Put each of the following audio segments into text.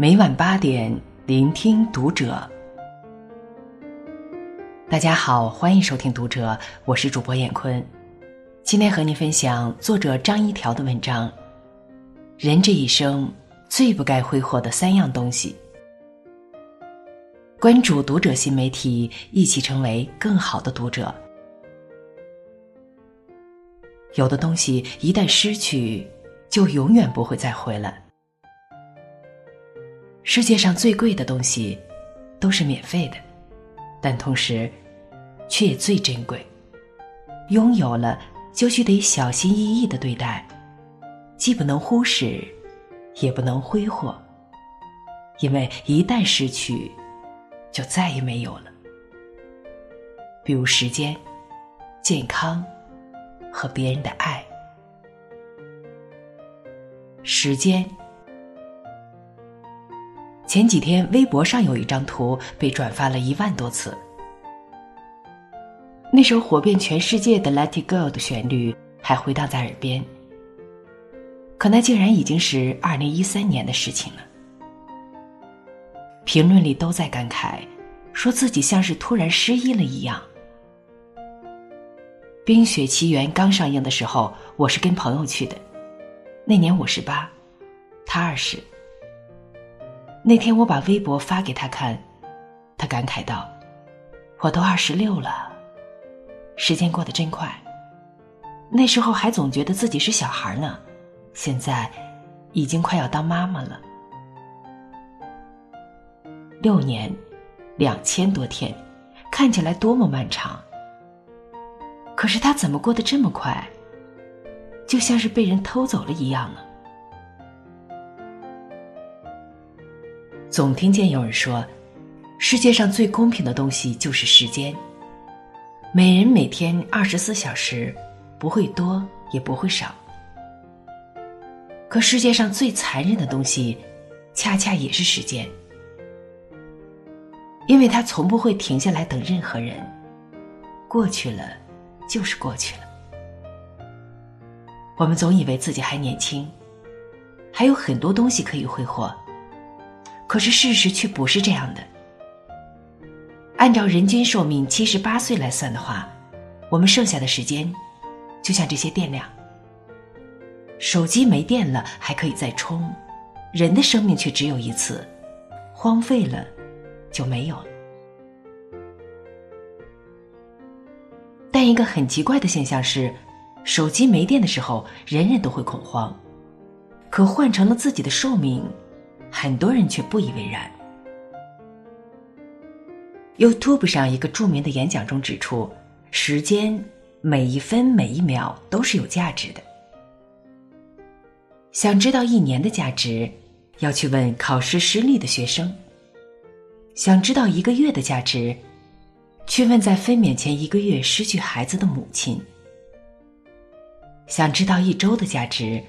每晚八点，聆听读者。大家好，欢迎收听《读者》，我是主播闫坤。今天和您分享作者张一条的文章：人这一生最不该挥霍的三样东西。关注《读者》新媒体，一起成为更好的读者。有的东西一旦失去，就永远不会再回来。世界上最贵的东西，都是免费的，但同时，却也最珍贵。拥有了，就须得小心翼翼的对待，既不能忽视，也不能挥霍，因为一旦失去，就再也没有了。比如时间、健康和别人的爱。时间。前几天，微博上有一张图被转发了一万多次。那首火遍全世界的《Let It Go》的旋律还回荡在耳边，可那竟然已经是二零一三年的事情了。评论里都在感慨，说自己像是突然失忆了一样。《冰雪奇缘》刚上映的时候，我是跟朋友去的，那年我十八，他二十。那天我把微博发给他看，他感慨道：“我都二十六了，时间过得真快。那时候还总觉得自己是小孩呢，现在已经快要当妈妈了。六年，两千多天，看起来多么漫长。可是他怎么过得这么快，就像是被人偷走了一样呢？”总听见有人说，世界上最公平的东西就是时间。每人每天二十四小时，不会多也不会少。可世界上最残忍的东西，恰恰也是时间，因为它从不会停下来等任何人。过去了，就是过去了。我们总以为自己还年轻，还有很多东西可以挥霍。可是事实却不是这样的。按照人均寿命七十八岁来算的话，我们剩下的时间，就像这些电量。手机没电了还可以再充，人的生命却只有一次，荒废了就没有了。但一个很奇怪的现象是，手机没电的时候，人人都会恐慌，可换成了自己的寿命。很多人却不以为然。YouTube 上一个著名的演讲中指出，时间每一分每一秒都是有价值的。想知道一年的价值，要去问考试失利的学生；想知道一个月的价值，去问在分娩前一个月失去孩子的母亲；想知道一周的价值，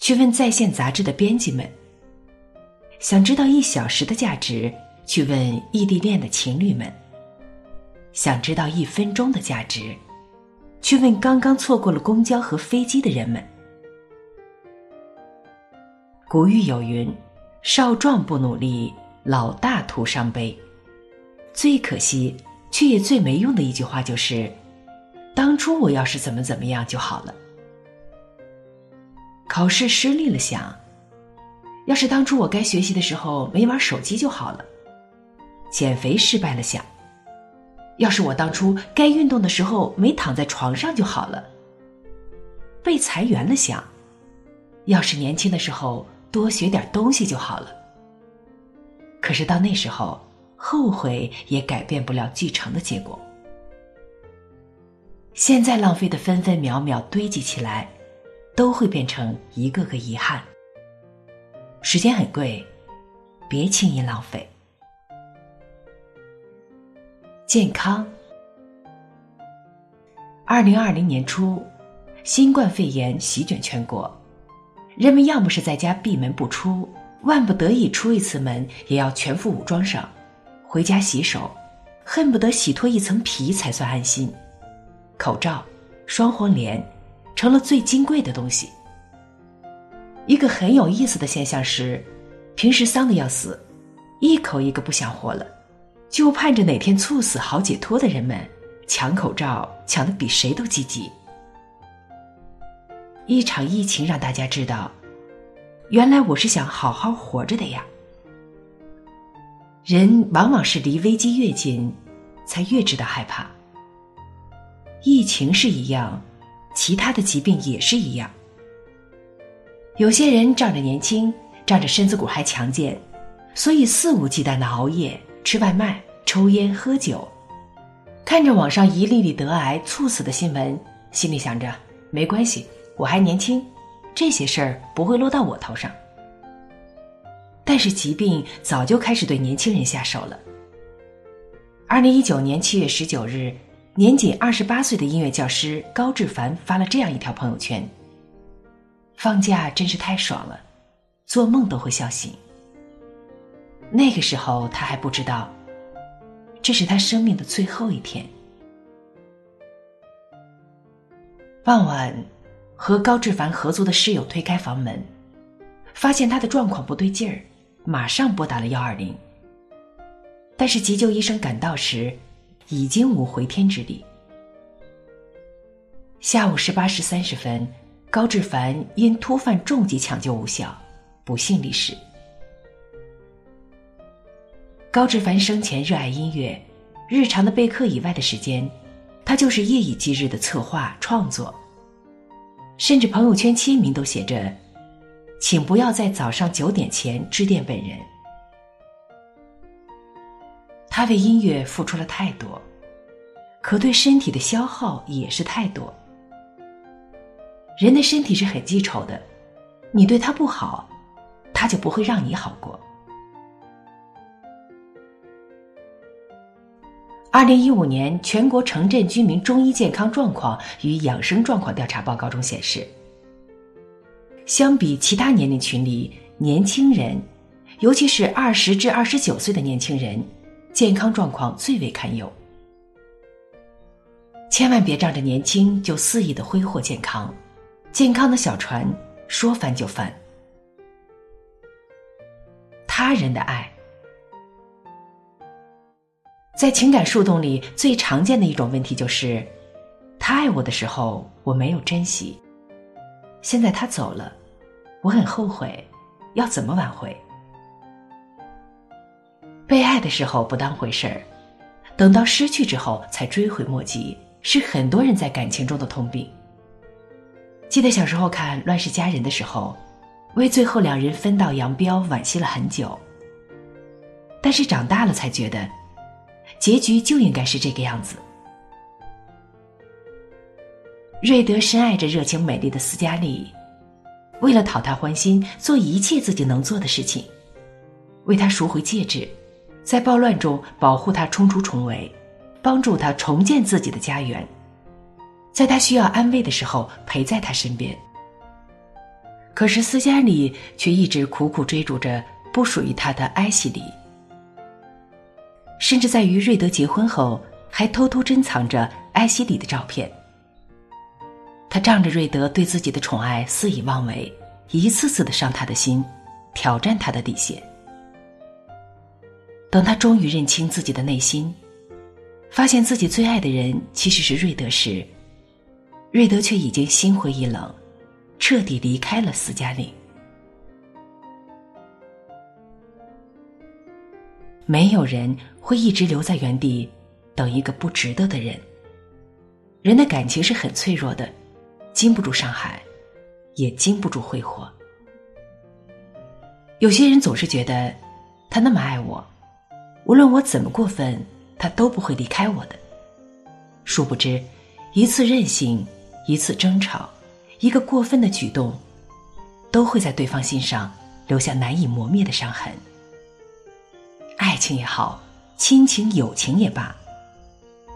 去问在线杂志的编辑们。想知道一小时的价值，去问异地恋的情侣们；想知道一分钟的价值，去问刚刚错过了公交和飞机的人们。古语有云：“少壮不努力，老大徒伤悲。”最可惜却也最没用的一句话就是：“当初我要是怎么怎么样就好了。”考试失利了，想。要是当初我该学习的时候没玩手机就好了。减肥失败了，想。要是我当初该运动的时候没躺在床上就好了。被裁员了，想。要是年轻的时候多学点东西就好了。可是到那时候，后悔也改变不了继承的结果。现在浪费的分分秒秒堆积起来，都会变成一个个遗憾。时间很贵，别轻易浪费。健康。二零二零年初，新冠肺炎席卷全国，人们要么是在家闭门不出，万不得已出一次门也要全副武装上，回家洗手，恨不得洗脱一层皮才算安心。口罩、双黄连，成了最金贵的东西。一个很有意思的现象是，平时丧的要死，一口一个不想活了，就盼着哪天猝死好解脱的人们，抢口罩抢的比谁都积极。一场疫情让大家知道，原来我是想好好活着的呀。人往往是离危机越近，才越知道害怕。疫情是一样，其他的疾病也是一样。有些人仗着年轻，仗着身子骨还强健，所以肆无忌惮的熬夜、吃外卖、抽烟、喝酒，看着网上一例例得癌、猝死的新闻，心里想着没关系，我还年轻，这些事儿不会落到我头上。但是疾病早就开始对年轻人下手了。二零一九年七月十九日，年仅二十八岁的音乐教师高志凡发了这样一条朋友圈：“放假真是太爽了，做梦都会笑醒。”那个时候他还不知道，这是他生命的最后一天。傍晚，和高志凡合租的室友推开房门，发现他的状况不对劲儿。马上拨打了幺二零，但是急救医生赶到时，已经无回天之力。下午十八时三十分，高志凡因突犯重疾抢救无效，不幸离世。高志凡生前热爱音乐，日常的备课以外的时间，他就是夜以继日的策划创作，甚至朋友圈签名都写着。请不要在早上九点前致电本人。他为音乐付出了太多，可对身体的消耗也是太多。人的身体是很记仇的，你对他不好，他就不会让你好过。二零一五年全国城镇居民中医健康状况与养生状况调查报告中显示。相比其他年龄群里，年轻人，尤其是二十至二十九岁的年轻人，健康状况最为堪忧。千万别仗着年轻就肆意的挥霍健康，健康的小船说翻就翻。他人的爱，在情感树洞里最常见的一种问题就是，他爱我的时候我没有珍惜，现在他走了。我很后悔，要怎么挽回？被爱的时候不当回事儿，等到失去之后才追悔莫及，是很多人在感情中的通病。记得小时候看《乱世佳人》的时候，为最后两人分道扬镳惋惜了很久。但是长大了才觉得，结局就应该是这个样子。瑞德深爱着热情美丽的斯嘉丽。为了讨她欢心，做一切自己能做的事情，为她赎回戒指，在暴乱中保护她冲出重围，帮助她重建自己的家园，在他需要安慰的时候陪在他身边。可是斯嘉丽却一直苦苦追逐着不属于他的埃西里，甚至在与瑞德结婚后，还偷偷珍藏着埃西里的照片。他仗着瑞德对自己的宠爱肆意妄为，一次次的伤他的心，挑战他的底线。等他终于认清自己的内心，发现自己最爱的人其实是瑞德时，瑞德却已经心灰意冷，彻底离开了斯嘉丽。没有人会一直留在原地，等一个不值得的人。人的感情是很脆弱的。经不住伤害，也经不住挥霍。有些人总是觉得，他那么爱我，无论我怎么过分，他都不会离开我的。殊不知，一次任性，一次争吵，一个过分的举动，都会在对方心上留下难以磨灭的伤痕。爱情也好，亲情、友情也罢，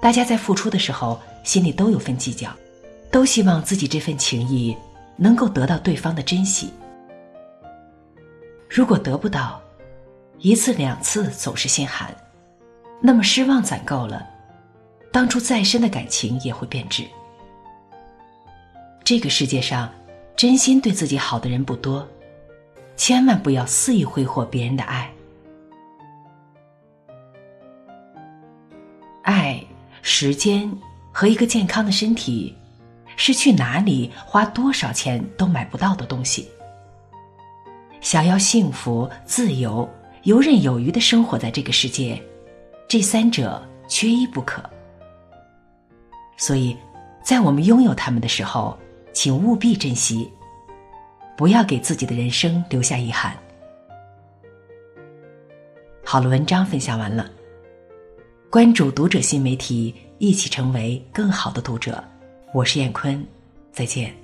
大家在付出的时候，心里都有份计较。都希望自己这份情谊能够得到对方的珍惜。如果得不到，一次两次总是心寒，那么失望攒够了，当初再深的感情也会变质。这个世界上，真心对自己好的人不多，千万不要肆意挥霍别人的爱。爱、时间和一个健康的身体，是去哪里花多少钱都买不到的东西。想要幸福、自由、游刃有余的生活在这个世界，这三者缺一不可。所以，在我们拥有他们的时候，请务必珍惜，不要给自己的人生留下遗憾。好了，文章分享完了。关注读者新媒体，一起成为更好的读者。我是燕坤，再见。